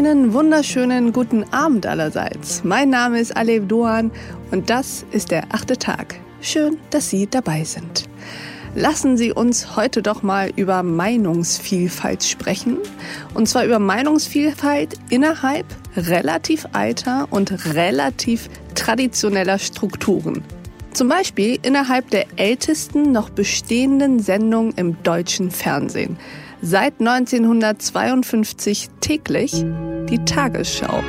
Einen wunderschönen guten Abend allerseits. Mein Name ist Alev Doan und das ist der achte Tag. Schön, dass Sie dabei sind. Lassen Sie uns heute doch mal über Meinungsvielfalt sprechen. Und zwar über Meinungsvielfalt innerhalb relativ alter und relativ traditioneller Strukturen. Zum Beispiel innerhalb der ältesten noch bestehenden Sendung im deutschen Fernsehen. Seit 1952 täglich die Tagesschau.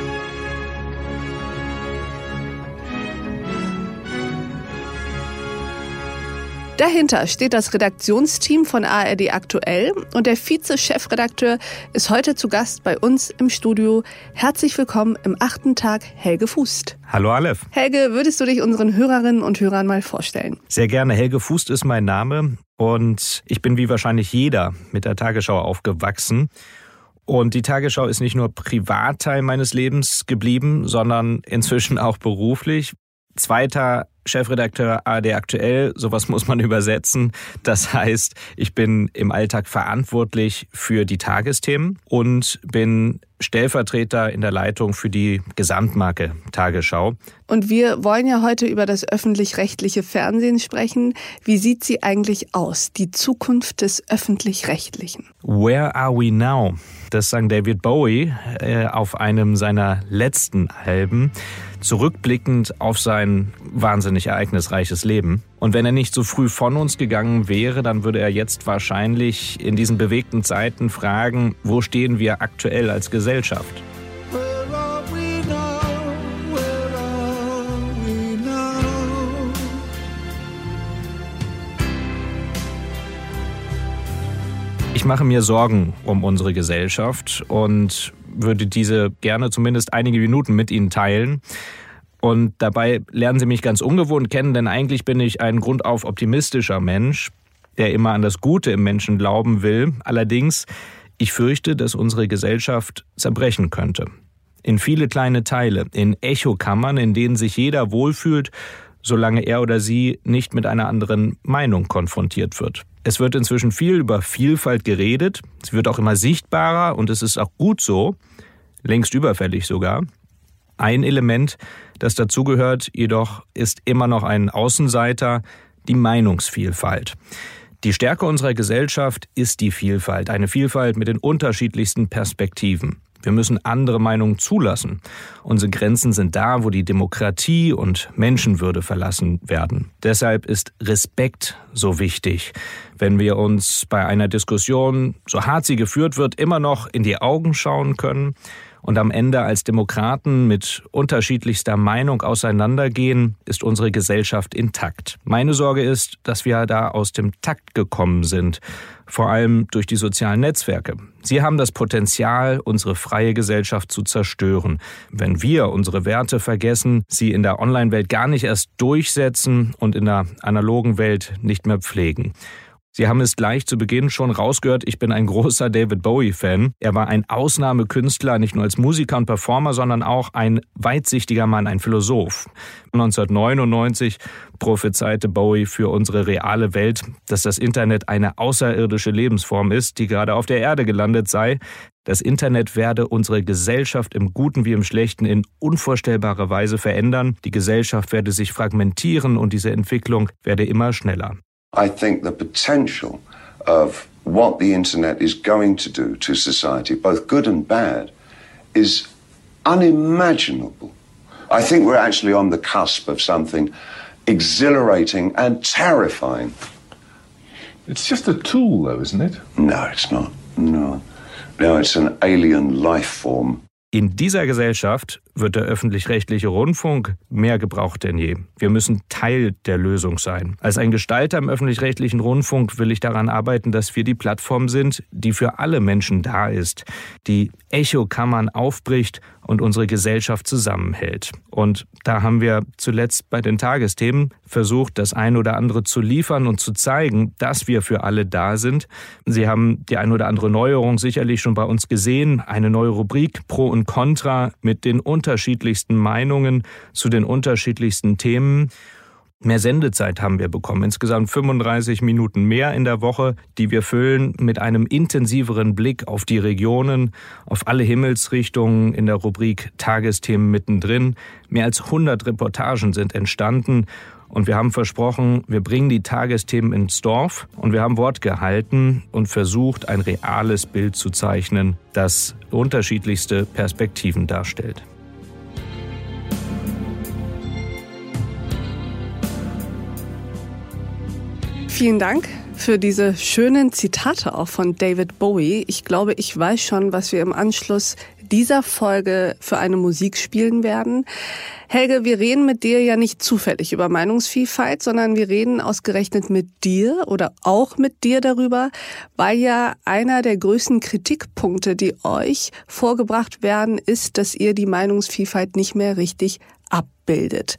Dahinter steht das Redaktionsteam von ARD Aktuell und der Vize-Chefredakteur ist heute zu Gast bei uns im Studio. Herzlich willkommen im achten Tag, Helge Fußt. Hallo Aleph. Helge, würdest du dich unseren Hörerinnen und Hörern mal vorstellen? Sehr gerne. Helge Fußt ist mein Name und ich bin wie wahrscheinlich jeder mit der Tagesschau aufgewachsen. Und die Tagesschau ist nicht nur Privatteil meines Lebens geblieben, sondern inzwischen auch beruflich. Zweiter Chefredakteur AD Aktuell, sowas muss man übersetzen. Das heißt, ich bin im Alltag verantwortlich für die Tagesthemen und bin Stellvertreter in der Leitung für die Gesamtmarke Tagesschau. Und wir wollen ja heute über das öffentlich-rechtliche Fernsehen sprechen. Wie sieht sie eigentlich aus, die Zukunft des öffentlich-rechtlichen? Where are we now? Das sang David Bowie äh, auf einem seiner letzten Alben zurückblickend auf sein wahnsinnig ereignisreiches Leben. Und wenn er nicht so früh von uns gegangen wäre, dann würde er jetzt wahrscheinlich in diesen bewegten Zeiten fragen, wo stehen wir aktuell als Gesellschaft? Ich mache mir Sorgen um unsere Gesellschaft und würde diese gerne zumindest einige Minuten mit Ihnen teilen. Und dabei lernen Sie mich ganz ungewohnt kennen, denn eigentlich bin ich ein grundauf optimistischer Mensch, der immer an das Gute im Menschen glauben will. Allerdings, ich fürchte, dass unsere Gesellschaft zerbrechen könnte. In viele kleine Teile, in Echokammern, in denen sich jeder wohlfühlt, solange er oder sie nicht mit einer anderen Meinung konfrontiert wird. Es wird inzwischen viel über Vielfalt geredet, es wird auch immer sichtbarer und es ist auch gut so, längst überfällig sogar. Ein Element, das dazugehört, jedoch ist immer noch ein Außenseiter, die Meinungsvielfalt. Die Stärke unserer Gesellschaft ist die Vielfalt, eine Vielfalt mit den unterschiedlichsten Perspektiven. Wir müssen andere Meinungen zulassen. Unsere Grenzen sind da, wo die Demokratie und Menschenwürde verlassen werden. Deshalb ist Respekt so wichtig, wenn wir uns bei einer Diskussion, so hart sie geführt wird, immer noch in die Augen schauen können und am Ende als Demokraten mit unterschiedlichster Meinung auseinandergehen, ist unsere Gesellschaft intakt. Meine Sorge ist, dass wir da aus dem Takt gekommen sind, vor allem durch die sozialen Netzwerke. Sie haben das Potenzial, unsere freie Gesellschaft zu zerstören. Wenn wir unsere Werte vergessen, sie in der Online-Welt gar nicht erst durchsetzen und in der analogen Welt nicht mehr pflegen. Sie haben es gleich zu Beginn schon rausgehört, ich bin ein großer David Bowie-Fan. Er war ein Ausnahmekünstler, nicht nur als Musiker und Performer, sondern auch ein weitsichtiger Mann, ein Philosoph. 1999 prophezeite Bowie für unsere reale Welt, dass das Internet eine außerirdische Lebensform ist, die gerade auf der Erde gelandet sei. Das Internet werde unsere Gesellschaft im Guten wie im Schlechten in unvorstellbarer Weise verändern. Die Gesellschaft werde sich fragmentieren und diese Entwicklung werde immer schneller. I think the potential of what the internet is going to do to society, both good and bad, is unimaginable. I think we're actually on the cusp of something exhilarating and terrifying. It's just a tool, though, isn't it? No, it's not. No. No, it's an alien life form. In dieser Gesellschaft wird der öffentlich-rechtliche Rundfunk mehr gebraucht denn je. Wir müssen Teil der Lösung sein. Als ein Gestalter im öffentlich-rechtlichen Rundfunk will ich daran arbeiten, dass wir die Plattform sind, die für alle Menschen da ist, die Echokammern aufbricht und unsere Gesellschaft zusammenhält. Und da haben wir zuletzt bei den Tagesthemen versucht, das ein oder andere zu liefern und zu zeigen, dass wir für alle da sind. Sie haben die ein oder andere Neuerung sicherlich schon bei uns gesehen, eine neue Rubrik Pro und Contra mit den unterschiedlichsten Meinungen zu den unterschiedlichsten Themen. Mehr Sendezeit haben wir bekommen. Insgesamt 35 Minuten mehr in der Woche, die wir füllen mit einem intensiveren Blick auf die Regionen, auf alle Himmelsrichtungen in der Rubrik Tagesthemen mittendrin. Mehr als 100 Reportagen sind entstanden und wir haben versprochen, wir bringen die Tagesthemen ins Dorf und wir haben Wort gehalten und versucht, ein reales Bild zu zeichnen, das unterschiedlichste Perspektiven darstellt. Vielen Dank für diese schönen Zitate auch von David Bowie. Ich glaube, ich weiß schon, was wir im Anschluss dieser Folge für eine Musik spielen werden. Helge, wir reden mit dir ja nicht zufällig über Meinungsvielfalt, sondern wir reden ausgerechnet mit dir oder auch mit dir darüber, weil ja einer der größten Kritikpunkte, die euch vorgebracht werden, ist, dass ihr die Meinungsvielfalt nicht mehr richtig abbildet.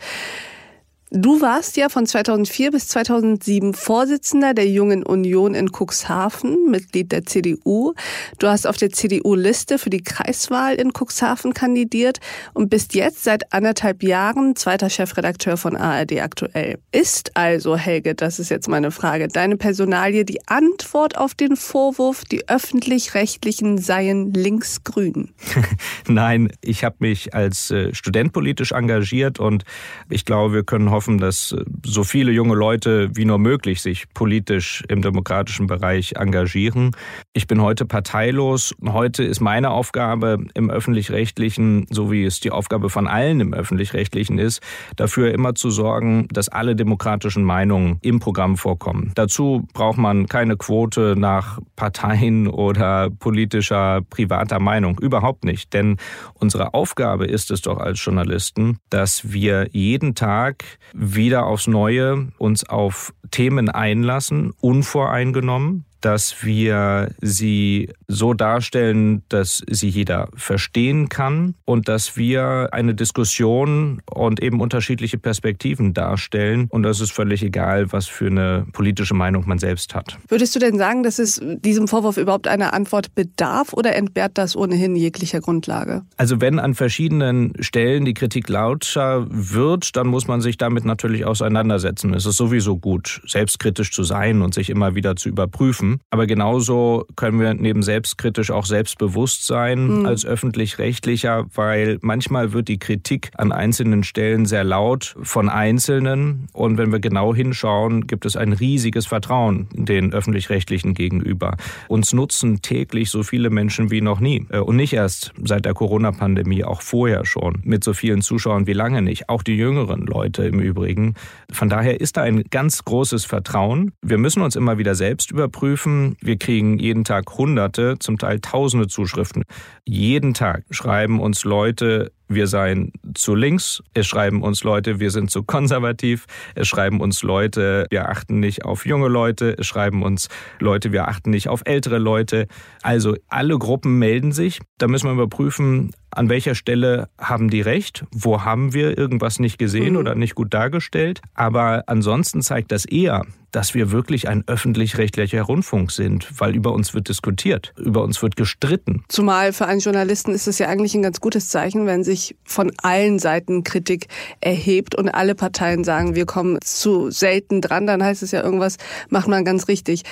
Du warst ja von 2004 bis 2007 Vorsitzender der Jungen Union in Cuxhaven, Mitglied der CDU. Du hast auf der CDU-Liste für die Kreiswahl in Cuxhaven kandidiert und bist jetzt seit anderthalb Jahren zweiter Chefredakteur von ARD aktuell. Ist also, Helge, das ist jetzt meine Frage, deine Personalie die Antwort auf den Vorwurf, die öffentlich-rechtlichen seien linksgrün? Nein, ich habe mich als äh, Student politisch engagiert und ich glaube, wir können hoffen, hoffen, dass äh, so viele junge Leute wie nur möglich sich politisch im demokratischen Bereich engagieren. Ich bin heute parteilos. Heute ist meine Aufgabe im öffentlich-rechtlichen, so wie es die Aufgabe von allen im öffentlich-rechtlichen ist, dafür immer zu sorgen, dass alle demokratischen Meinungen im Programm vorkommen. Dazu braucht man keine Quote nach Parteien oder politischer privater Meinung. Überhaupt nicht. Denn unsere Aufgabe ist es doch als Journalisten, dass wir jeden Tag wieder aufs Neue uns auf Themen einlassen, unvoreingenommen, dass wir sie so darstellen, dass sie jeder verstehen kann und dass wir eine Diskussion und eben unterschiedliche Perspektiven darstellen. Und das ist völlig egal, was für eine politische Meinung man selbst hat. Würdest du denn sagen, dass es diesem Vorwurf überhaupt einer Antwort bedarf oder entbehrt das ohnehin jeglicher Grundlage? Also wenn an verschiedenen Stellen die Kritik lauter wird, dann muss man sich damit natürlich auseinandersetzen. Es ist sowieso gut, selbstkritisch zu sein und sich immer wieder zu überprüfen. Aber genauso können wir neben selbstkritisch auch selbstbewusst sein mhm. als öffentlich-rechtlicher, weil manchmal wird die Kritik an einzelnen Stellen sehr laut von Einzelnen. Und wenn wir genau hinschauen, gibt es ein riesiges Vertrauen den öffentlich-rechtlichen gegenüber. Uns nutzen täglich so viele Menschen wie noch nie. Äh, und nicht erst seit der Corona-Pandemie, auch vorher schon. Mit so vielen Zuschauern wie lange nicht. Auch die jüngeren Leute im Übrigen. Von daher ist da ein ganz großes Vertrauen. Wir müssen uns immer wieder selbst überprüfen prüfen. Wir kriegen jeden Tag Hunderte, zum Teil Tausende Zuschriften. Jeden Tag schreiben uns Leute, wir seien zu links. Es schreiben uns Leute, wir sind zu konservativ. Es schreiben uns Leute, wir achten nicht auf junge Leute. Es schreiben uns Leute, wir achten nicht auf ältere Leute. Also alle Gruppen melden sich. Da müssen wir überprüfen, an welcher Stelle haben die recht, wo haben wir irgendwas nicht gesehen mhm. oder nicht gut dargestellt. Aber ansonsten zeigt das eher, dass wir wirklich ein öffentlich-rechtlicher Rundfunk sind, weil über uns wird diskutiert, über uns wird gestritten. Zumal für einen Journalisten ist es ja eigentlich ein ganz gutes Zeichen, wenn sich von allen Seiten Kritik erhebt und alle Parteien sagen, wir kommen zu selten dran, dann heißt es ja irgendwas macht man ganz richtig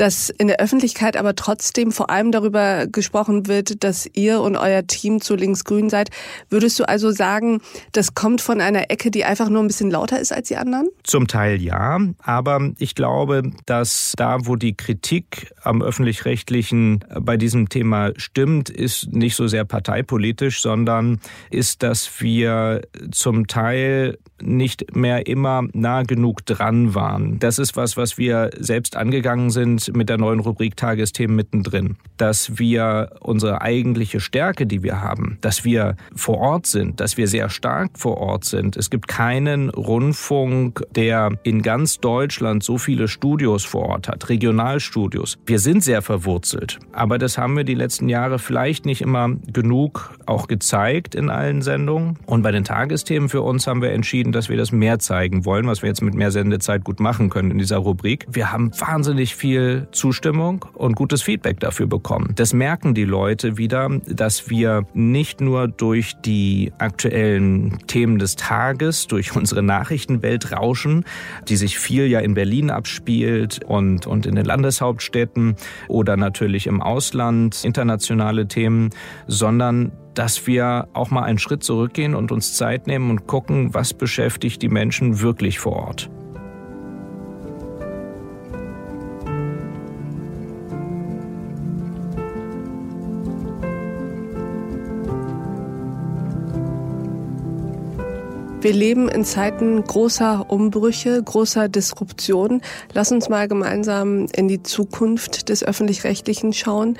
dass in der Öffentlichkeit aber trotzdem vor allem darüber gesprochen wird, dass ihr und euer Team zu linksgrün seid. Würdest du also sagen, das kommt von einer Ecke, die einfach nur ein bisschen lauter ist als die anderen? Zum Teil ja, aber ich glaube, dass da, wo die Kritik am öffentlich-rechtlichen bei diesem Thema stimmt, ist nicht so sehr parteipolitisch, sondern ist, dass wir zum Teil nicht mehr immer nah genug dran waren. Das ist was, was wir selbst angegangen sind mit der neuen Rubrik Tagesthemen mittendrin. Dass wir unsere eigentliche Stärke, die wir haben, dass wir vor Ort sind, dass wir sehr stark vor Ort sind. Es gibt keinen Rundfunk, der in ganz Deutschland so viele Studios vor Ort hat, Regionalstudios. Wir sind sehr verwurzelt, aber das haben wir die letzten Jahre vielleicht nicht immer genug auch gezeigt in allen Sendungen. Und bei den Tagesthemen für uns haben wir entschieden, dass wir das mehr zeigen wollen, was wir jetzt mit mehr Sendezeit gut machen können in dieser Rubrik. Wir haben wahnsinnig viel Zustimmung und gutes Feedback dafür bekommen. Das merken die Leute wieder, dass wir nicht nur durch die aktuellen Themen des Tages, durch unsere Nachrichtenwelt rauschen, die sich viel ja in Berlin abspielt und, und in den Landeshauptstädten oder natürlich im Ausland, internationale Themen, sondern dass wir auch mal einen Schritt zurückgehen und uns Zeit nehmen und gucken, was beschäftigt die Menschen wirklich vor Ort. Wir leben in Zeiten großer Umbrüche, großer Disruption. Lass uns mal gemeinsam in die Zukunft des öffentlich-rechtlichen schauen.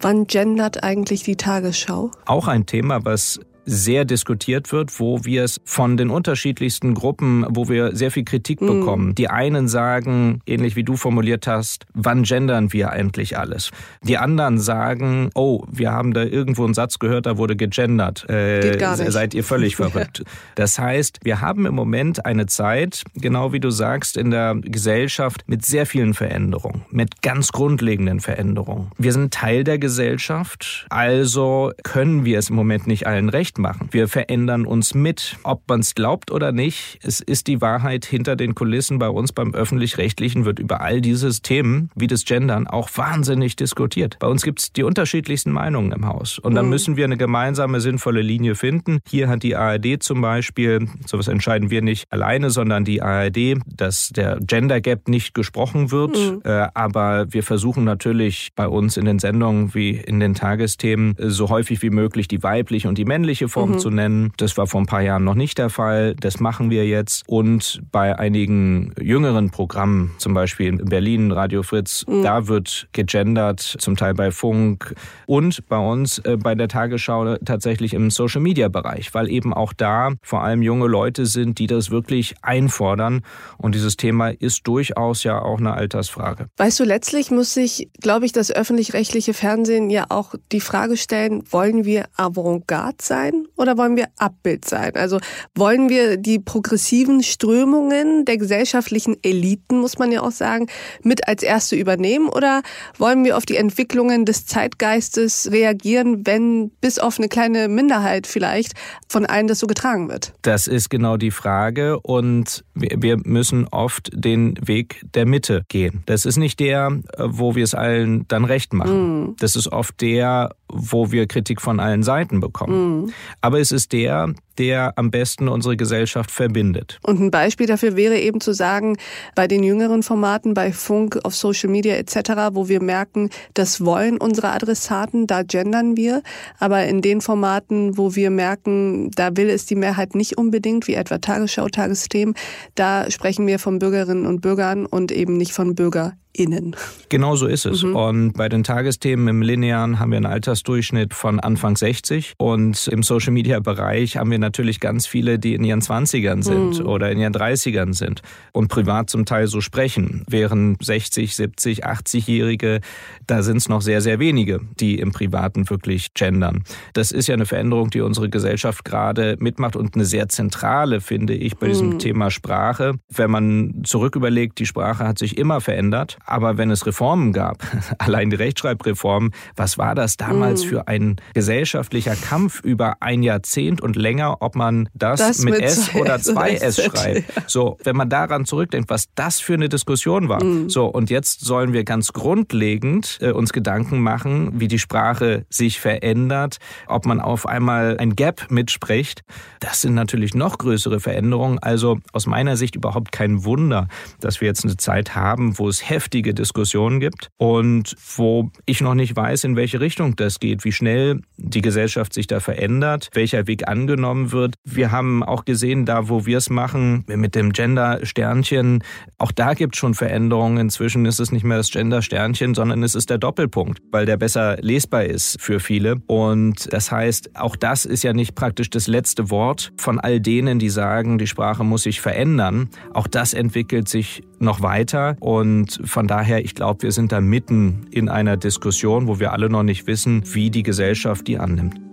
Wann gendert eigentlich die Tagesschau? Auch ein Thema, was sehr diskutiert wird, wo wir es von den unterschiedlichsten Gruppen, wo wir sehr viel Kritik mhm. bekommen. Die einen sagen, ähnlich wie du formuliert hast, wann gendern wir eigentlich alles? Die anderen sagen, oh, wir haben da irgendwo einen Satz gehört, da wurde gegendert. Äh, Geht gar nicht. Seid ihr völlig verrückt. Das heißt, wir haben im Moment eine Zeit, genau wie du sagst, in der Gesellschaft mit sehr vielen Veränderungen, mit ganz grundlegenden Veränderungen. Wir sind Teil der Gesellschaft, also können wir es im Moment nicht allen recht machen. Wir verändern uns mit. Ob man es glaubt oder nicht, es ist die Wahrheit hinter den Kulissen. Bei uns beim öffentlich-rechtlichen wird über all dieses Themen wie das Gendern auch wahnsinnig diskutiert. Bei uns gibt es die unterschiedlichsten Meinungen im Haus. Und dann mhm. müssen wir eine gemeinsame, sinnvolle Linie finden. Hier hat die ARD zum Beispiel, sowas entscheiden wir nicht alleine, sondern die ARD, dass der Gender Gap nicht gesprochen wird. Mhm. Äh, aber wir versuchen natürlich bei uns in den Sendungen wie in den Tagesthemen so häufig wie möglich die weibliche und die männliche Form mhm. zu nennen. Das war vor ein paar Jahren noch nicht der Fall. Das machen wir jetzt. Und bei einigen jüngeren Programmen, zum Beispiel in Berlin, Radio Fritz, mhm. da wird gegendert, zum Teil bei Funk und bei uns äh, bei der Tagesschau tatsächlich im Social Media Bereich, weil eben auch da vor allem junge Leute sind, die das wirklich einfordern. Und dieses Thema ist durchaus ja auch eine Altersfrage. Weißt du, letztlich muss sich, glaube ich, das öffentlich-rechtliche Fernsehen ja auch die Frage stellen, wollen wir Avantgarde sein? Oder wollen wir Abbild sein? Also wollen wir die progressiven Strömungen der gesellschaftlichen Eliten, muss man ja auch sagen, mit als erste übernehmen oder wollen wir auf die Entwicklungen des Zeitgeistes reagieren, wenn bis auf eine kleine Minderheit vielleicht von allen das so getragen wird? Das ist genau die Frage und wir müssen oft den Weg der Mitte gehen. Das ist nicht der, wo wir es allen dann recht machen. Mm. Das ist oft der, wo wir Kritik von allen Seiten bekommen. Mm. Aber es ist der, der am besten unsere Gesellschaft verbindet. Und ein Beispiel dafür wäre eben zu sagen, bei den jüngeren Formaten, bei Funk, auf Social Media etc., wo wir merken, das wollen unsere Adressaten, da gendern wir. Aber in den Formaten, wo wir merken, da will es die Mehrheit nicht unbedingt, wie etwa Tagesschau, Tagesthemen, da sprechen wir von Bürgerinnen und Bürgern und eben nicht von Bürger Innen. Genau so ist es. Mhm. Und bei den Tagesthemen im Linearen haben wir einen Altersdurchschnitt von Anfang 60 und im Social Media Bereich haben wir natürlich ganz viele, die in ihren 20ern sind mhm. oder in ihren 30ern sind und privat zum Teil so sprechen. Während 60, 70, 80-Jährige, da sind es noch sehr, sehr wenige, die im Privaten wirklich gendern. Das ist ja eine Veränderung, die unsere Gesellschaft gerade mitmacht und eine sehr zentrale, finde ich, bei diesem mhm. Thema Sprache. Wenn man zurück überlegt, die Sprache hat sich immer verändert. Aber wenn es Reformen gab, allein die Rechtschreibreform, was war das damals mhm. für ein gesellschaftlicher Kampf über ein Jahrzehnt und länger, ob man das, das mit, mit, S oder 2S schreibt? Ja. So, wenn man daran zurückdenkt, was das für eine Diskussion war. Mhm. So, und jetzt sollen wir ganz grundlegend äh, uns Gedanken machen, wie die Sprache sich verändert, ob man auf einmal ein Gap mitspricht. Das sind natürlich noch größere Veränderungen. Also aus meiner Sicht überhaupt kein Wunder, dass wir jetzt eine Zeit haben, wo es heftig heftige Diskussionen gibt und wo ich noch nicht weiß, in welche Richtung das geht, wie schnell die Gesellschaft sich da verändert, welcher Weg angenommen wird. Wir haben auch gesehen, da wo wir es machen, mit dem Gender-Sternchen, auch da gibt es schon Veränderungen. Inzwischen ist es nicht mehr das Gender-Sternchen, sondern es ist der Doppelpunkt, weil der besser lesbar ist für viele. Und das heißt, auch das ist ja nicht praktisch das letzte Wort von all denen, die sagen, die Sprache muss sich verändern. Auch das entwickelt sich noch weiter und von daher, ich glaube, wir sind da mitten in einer Diskussion, wo wir alle noch nicht wissen, wie die Gesellschaft die annimmt.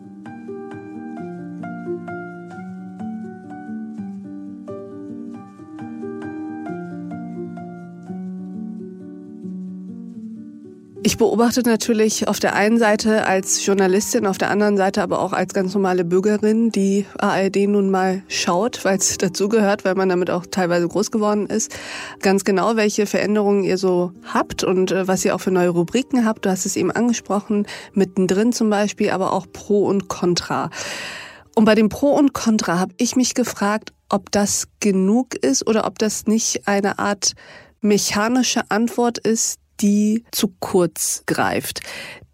Ich beobachte natürlich auf der einen Seite als Journalistin, auf der anderen Seite aber auch als ganz normale Bürgerin, die ARD nun mal schaut, weil es dazugehört, weil man damit auch teilweise groß geworden ist, ganz genau, welche Veränderungen ihr so habt und äh, was ihr auch für neue Rubriken habt. Du hast es eben angesprochen, mittendrin zum Beispiel, aber auch Pro und Contra. Und bei dem Pro und Contra habe ich mich gefragt, ob das genug ist oder ob das nicht eine Art mechanische Antwort ist, die zu kurz greift.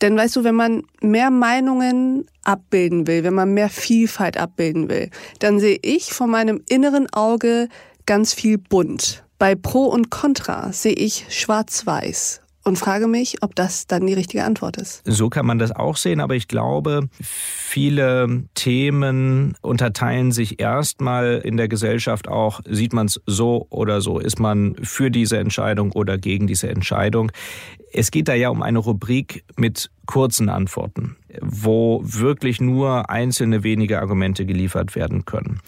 Denn weißt du, wenn man mehr Meinungen abbilden will, wenn man mehr Vielfalt abbilden will, dann sehe ich von meinem inneren Auge ganz viel bunt. Bei Pro und Contra sehe ich schwarz-weiß und frage mich, ob das dann die richtige Antwort ist. So kann man das auch sehen, aber ich glaube, viele Themen unterteilen sich erstmal in der Gesellschaft auch, sieht man es so oder so, ist man für diese Entscheidung oder gegen diese Entscheidung. Es geht da ja um eine Rubrik mit kurzen Antworten, wo wirklich nur einzelne wenige Argumente geliefert werden können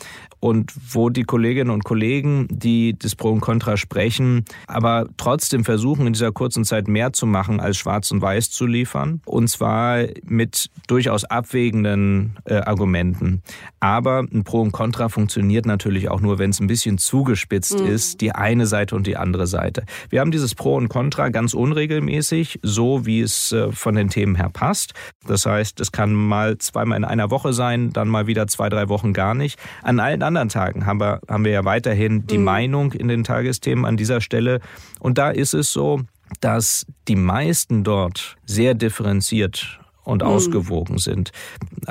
und wo die Kolleginnen und Kollegen, die das Pro und Contra sprechen, aber trotzdem versuchen, in dieser kurzen Zeit mehr zu machen, als schwarz und weiß zu liefern. Und zwar mit durchaus abwägenden äh, Argumenten. Aber ein Pro und Contra funktioniert natürlich auch nur, wenn es ein bisschen zugespitzt mhm. ist, die eine Seite und die andere Seite. Wir haben dieses Pro und Contra ganz unregelmäßig, so wie es äh, von den Themen her passt. Das heißt, es kann mal zweimal in einer Woche sein, dann mal wieder zwei, drei Wochen gar nicht. An allen anderen anderen Tagen haben wir, haben wir ja weiterhin die mhm. Meinung in den Tagesthemen an dieser Stelle. Und da ist es so, dass die meisten dort sehr differenziert und mhm. ausgewogen sind.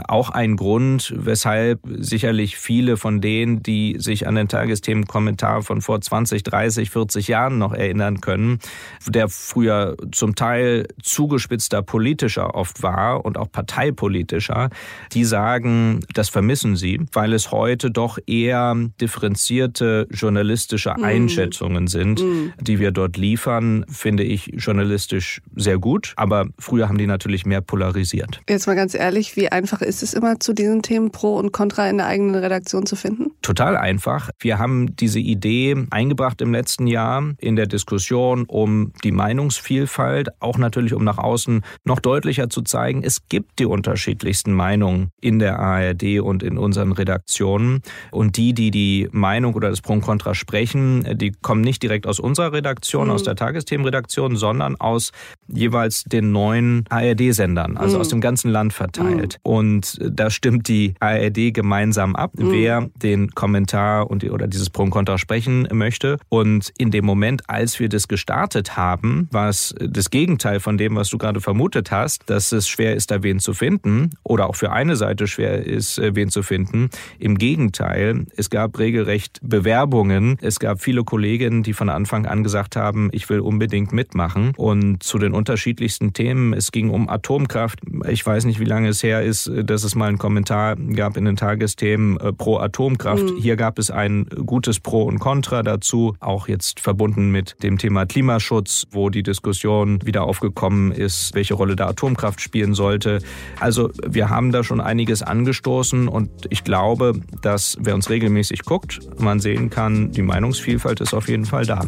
Auch ein Grund, weshalb sicherlich viele von denen, die sich an den Tagesthemenkommentar von vor 20, 30, 40 Jahren noch erinnern können, der früher zum Teil zugespitzter politischer oft war und auch parteipolitischer, die sagen, das vermissen sie, weil es heute doch eher differenzierte journalistische mhm. Einschätzungen sind, mhm. die wir dort liefern, finde ich journalistisch sehr gut. Aber früher haben die natürlich mehr polarisiert priorisiert. Jetzt mal ganz ehrlich, wie einfach ist es immer, zu diesen Themen Pro und Contra in der eigenen Redaktion zu finden? Total einfach. Wir haben diese Idee eingebracht im letzten Jahr in der Diskussion um die Meinungsvielfalt, auch natürlich um nach außen noch deutlicher zu zeigen, es gibt die unterschiedlichsten Meinungen in der ARD und in unseren Redaktionen. Und die, die die Meinung oder das Pro und Contra sprechen, die kommen nicht direkt aus unserer Redaktion, mhm. aus der Tagesthemenredaktion, sondern aus jeweils den neuen ARD-Sendern, also also aus dem ganzen Land verteilt. Mhm. Und da stimmt die ARD gemeinsam ab, mhm. wer den Kommentar und oder dieses Pro und Contra sprechen möchte. Und in dem Moment, als wir das gestartet haben, war es das Gegenteil von dem, was du gerade vermutet hast, dass es schwer ist, da wen zu finden oder auch für eine Seite schwer ist, äh, wen zu finden. Im Gegenteil, es gab regelrecht Bewerbungen. Es gab viele Kolleginnen, die von Anfang an gesagt haben, ich will unbedingt mitmachen. Und zu den unterschiedlichsten Themen, es ging um Atomkraft, ich weiß nicht, wie lange es her ist, dass es mal einen Kommentar gab in den Tagesthemen äh, pro Atomkraft. Mhm. Hier gab es ein gutes Pro und Contra dazu, auch jetzt verbunden mit dem Thema Klimaschutz, wo die Diskussion wieder aufgekommen ist, welche Rolle da Atomkraft spielen sollte. Also wir haben da schon einiges angestoßen und ich glaube, dass wer uns regelmäßig guckt, man sehen kann, die Meinungsvielfalt ist auf jeden Fall da.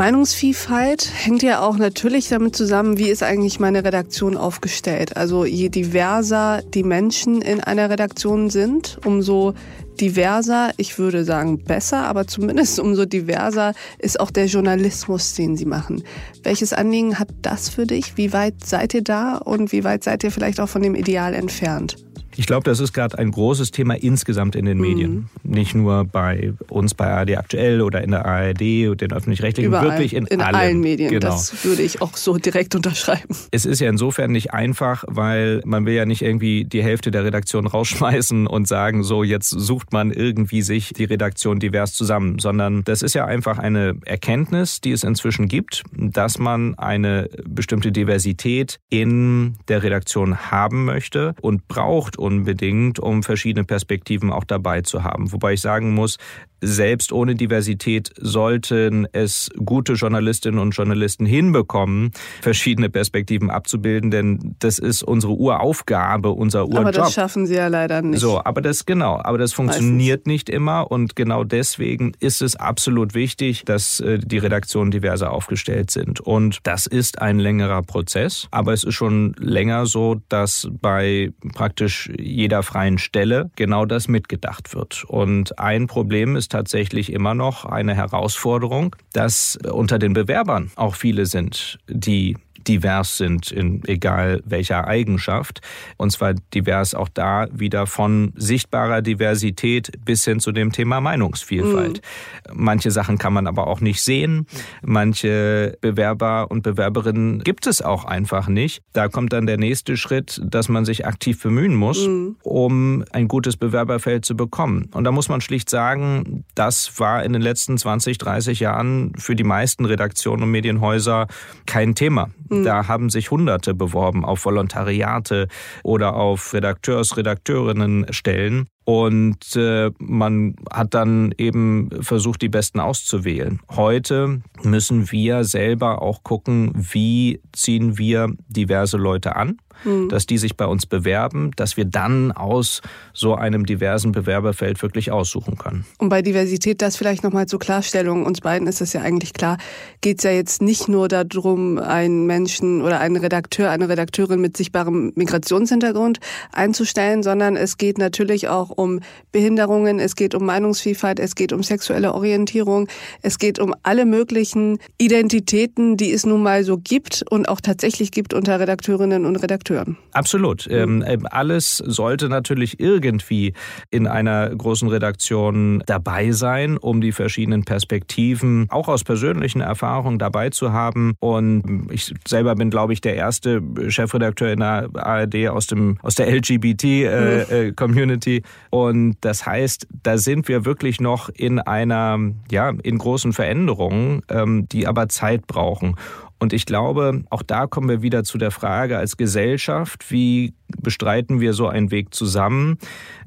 Meinungsvielfalt hängt ja auch natürlich damit zusammen, wie ist eigentlich meine Redaktion aufgestellt. Also je diverser die Menschen in einer Redaktion sind, umso diverser, ich würde sagen besser, aber zumindest umso diverser ist auch der Journalismus, den sie machen. Welches Anliegen hat das für dich? Wie weit seid ihr da und wie weit seid ihr vielleicht auch von dem Ideal entfernt? Ich glaube, das ist gerade ein großes Thema insgesamt in den mhm. Medien. Nicht nur bei uns bei ARD aktuell oder in der ARD und den öffentlich-rechtlichen, wirklich in, in allen, allen Medien. Genau. Das würde ich auch so direkt unterschreiben. Es ist ja insofern nicht einfach, weil man will ja nicht irgendwie die Hälfte der Redaktion rausschmeißen und sagen, so jetzt sucht man irgendwie sich die Redaktion divers zusammen, sondern das ist ja einfach eine Erkenntnis, die es inzwischen gibt, dass man eine bestimmte Diversität in der Redaktion haben möchte und braucht unbedingt, um verschiedene Perspektiven auch dabei zu haben. Wobei ich sagen muss, selbst ohne Diversität sollten es gute Journalistinnen und Journalisten hinbekommen, verschiedene Perspektiven abzubilden, denn das ist unsere Uraufgabe, unser Urjob. Aber das schaffen sie ja leider nicht. So, aber das genau, aber das funktioniert Meistens. nicht immer und genau deswegen ist es absolut wichtig, dass äh, die Redaktionen diverser aufgestellt sind und das ist ein längerer Prozess, aber es ist schon länger so, dass bei praktisch jeder freien Stelle genau das mitgedacht wird und ein Problem ist tatsächlich immer noch eine Herausforderung, dass unter den Bewerbern auch viele sind, die divers sind in egal welcher Eigenschaft. Und zwar divers auch da wieder von sichtbarer Diversität bis hin zu dem Thema Meinungsvielfalt. Mhm. Manche Sachen kann man aber auch nicht sehen. Manche Bewerber und Bewerberinnen gibt es auch einfach nicht. Da kommt dann der nächste Schritt, dass man sich aktiv bemühen muss, mhm. um ein gutes Bewerberfeld zu bekommen. Und da muss man schlicht sagen, das war in den letzten 20, 30 Jahren für die meisten Redaktionen und Medienhäuser kein Thema. Mhm. Da haben sich Hunderte beworben auf Volontariate oder auf Redakteurs-, Redakteurinnenstellen. Und äh, man hat dann eben versucht, die Besten auszuwählen. Heute müssen wir selber auch gucken, wie ziehen wir diverse Leute an mhm. dass die sich bei uns bewerben, dass wir dann aus so einem diversen Bewerberfeld wirklich aussuchen können. Und bei Diversität, das vielleicht nochmal zur Klarstellung, uns beiden ist es ja eigentlich klar, geht es ja jetzt nicht nur darum, einen Menschen oder einen Redakteur, eine Redakteurin mit sichtbarem Migrationshintergrund einzustellen, sondern es geht natürlich auch um Behinderungen, es geht um Meinungsvielfalt, es geht um sexuelle Orientierung, es geht um alle möglichen Identitäten, die es nun mal so gibt und auch tatsächlich gibt unter Redakteurinnen und Redakteuren. Absolut. Mhm. Ähm, alles sollte natürlich irgendwie in einer großen Redaktion dabei sein, um die verschiedenen Perspektiven auch aus persönlichen Erfahrungen dabei zu haben. Und ich selber bin, glaube ich, der erste Chefredakteur in der ARD aus dem aus der LGBT-Community. Äh, mhm. äh, Und das heißt, da sind wir wirklich noch in einer, ja, in großen Veränderungen, ähm, die aber Zeit brauchen. Und ich glaube, auch da kommen wir wieder zu der Frage als Gesellschaft, wie bestreiten wir so einen Weg zusammen?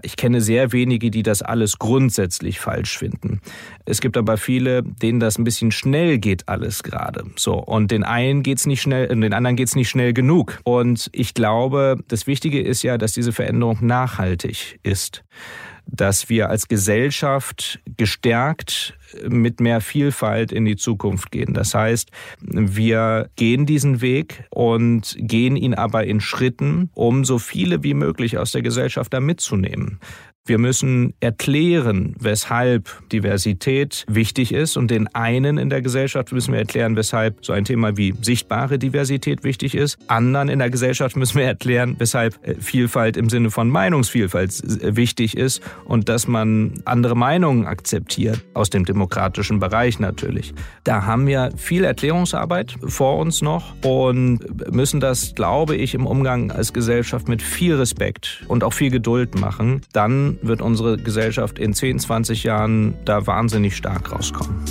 Ich kenne sehr wenige, die das alles grundsätzlich falsch finden. Es gibt aber viele, denen das ein bisschen schnell geht alles gerade. So und den einen geht's nicht schnell, den anderen geht's nicht schnell genug. Und ich glaube, das Wichtige ist ja, dass diese Veränderung nachhaltig ist dass wir als Gesellschaft gestärkt mit mehr Vielfalt in die Zukunft gehen. Das heißt, wir gehen diesen Weg und gehen ihn aber in Schritten, um so viele wie möglich aus der Gesellschaft da mitzunehmen. Wir müssen erklären, weshalb Diversität wichtig ist und den einen in der Gesellschaft müssen wir erklären, weshalb so ein Thema wie sichtbare Diversität wichtig ist. Anderen in der Gesellschaft müssen wir erklären, weshalb äh, Vielfalt im Sinne von Meinungsvielfalt äh, wichtig ist und dass man andere Meinungen akzeptiert, aus dem demokratischen Bereich natürlich. Da haben wir viel Erklärungsarbeit vor uns noch und müssen das, glaube ich, im Umgang als Gesellschaft mit viel Respekt und auch viel Geduld machen. Dann wird unsere Gesellschaft in 10, 20 Jahren da wahnsinnig stark rauskommen.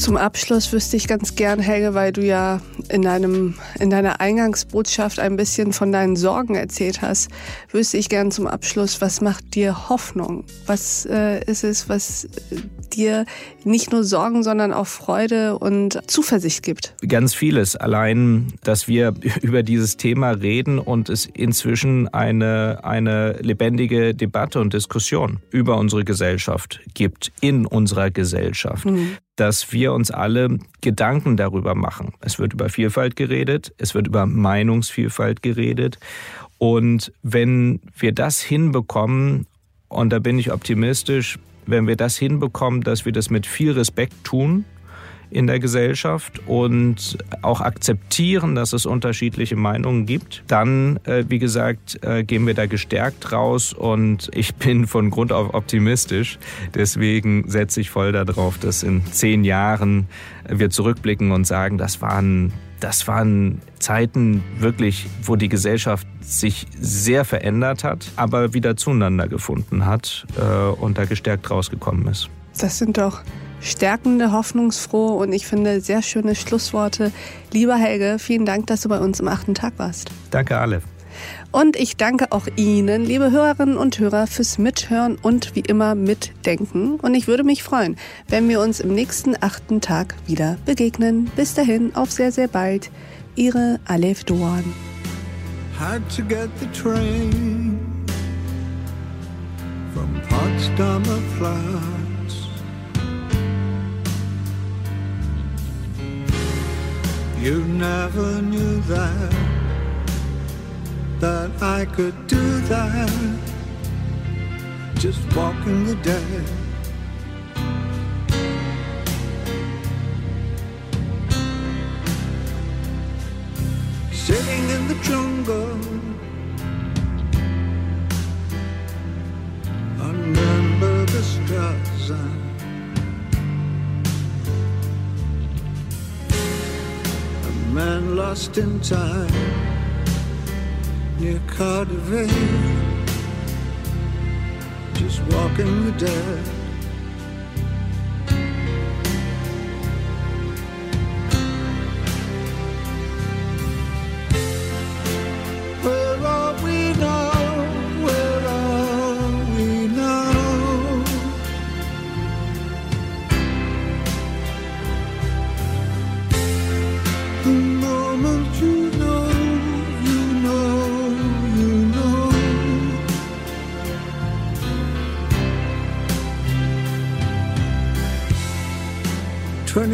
Zum Abschluss wüsste ich ganz gern, Helge, weil du ja in, deinem, in deiner Eingangsbotschaft ein bisschen von deinen Sorgen erzählt hast, wüsste ich gern zum Abschluss, was macht dir Hoffnung? Was äh, ist es, was dir nicht nur Sorgen, sondern auch Freude und Zuversicht gibt? Ganz vieles. Allein, dass wir über dieses Thema reden und es inzwischen eine, eine lebendige Debatte und Diskussion über unsere Gesellschaft gibt, in unserer Gesellschaft. Mhm dass wir uns alle Gedanken darüber machen. Es wird über Vielfalt geredet, es wird über Meinungsvielfalt geredet. Und wenn wir das hinbekommen, und da bin ich optimistisch, wenn wir das hinbekommen, dass wir das mit viel Respekt tun, in der Gesellschaft und auch akzeptieren, dass es unterschiedliche Meinungen gibt, dann, äh, wie gesagt, äh, gehen wir da gestärkt raus und ich bin von Grund auf optimistisch. Deswegen setze ich voll darauf, dass in zehn Jahren wir zurückblicken und sagen, das waren das waren Zeiten wirklich, wo die Gesellschaft sich sehr verändert hat, aber wieder zueinander gefunden hat äh, und da gestärkt rausgekommen ist. Das sind doch stärkende, hoffnungsfrohe und ich finde sehr schöne Schlussworte. Lieber Helge, vielen Dank, dass du bei uns im achten Tag warst. Danke, alle. Und ich danke auch Ihnen, liebe Hörerinnen und Hörer, fürs Mithören und wie immer mitdenken. Und ich würde mich freuen, wenn wir uns im nächsten achten Tag wieder begegnen. Bis dahin, auf sehr, sehr bald. Ihre Alef Doan. Had to get the train from Potsdamer Platz. You never knew that that I could do that. Just walking the dead. Sitting in the jungle. Under the stars. Man lost in time near Cardiff, just walking the dead.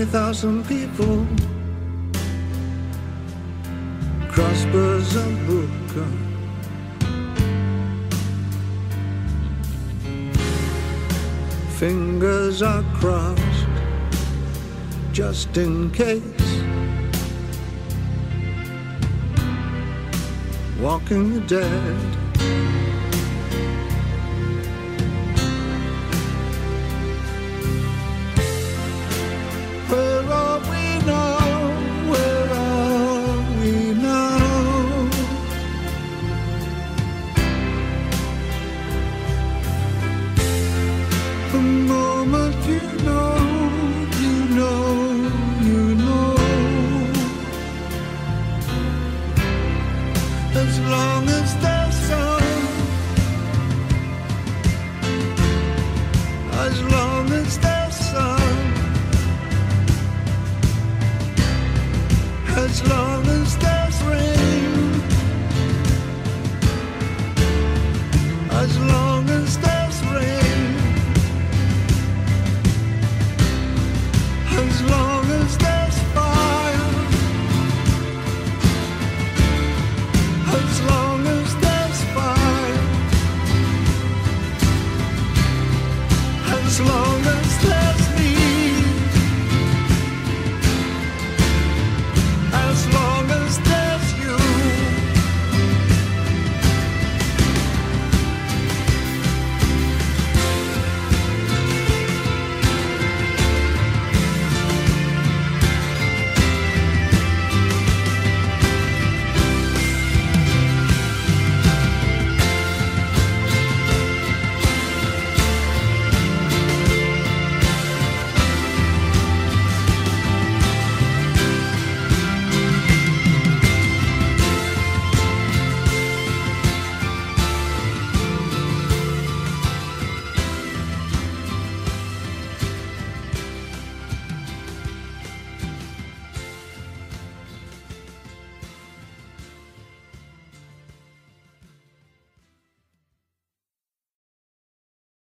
Thousand people crossbars and Booker. Fingers are crossed just in case. Walking the dead Some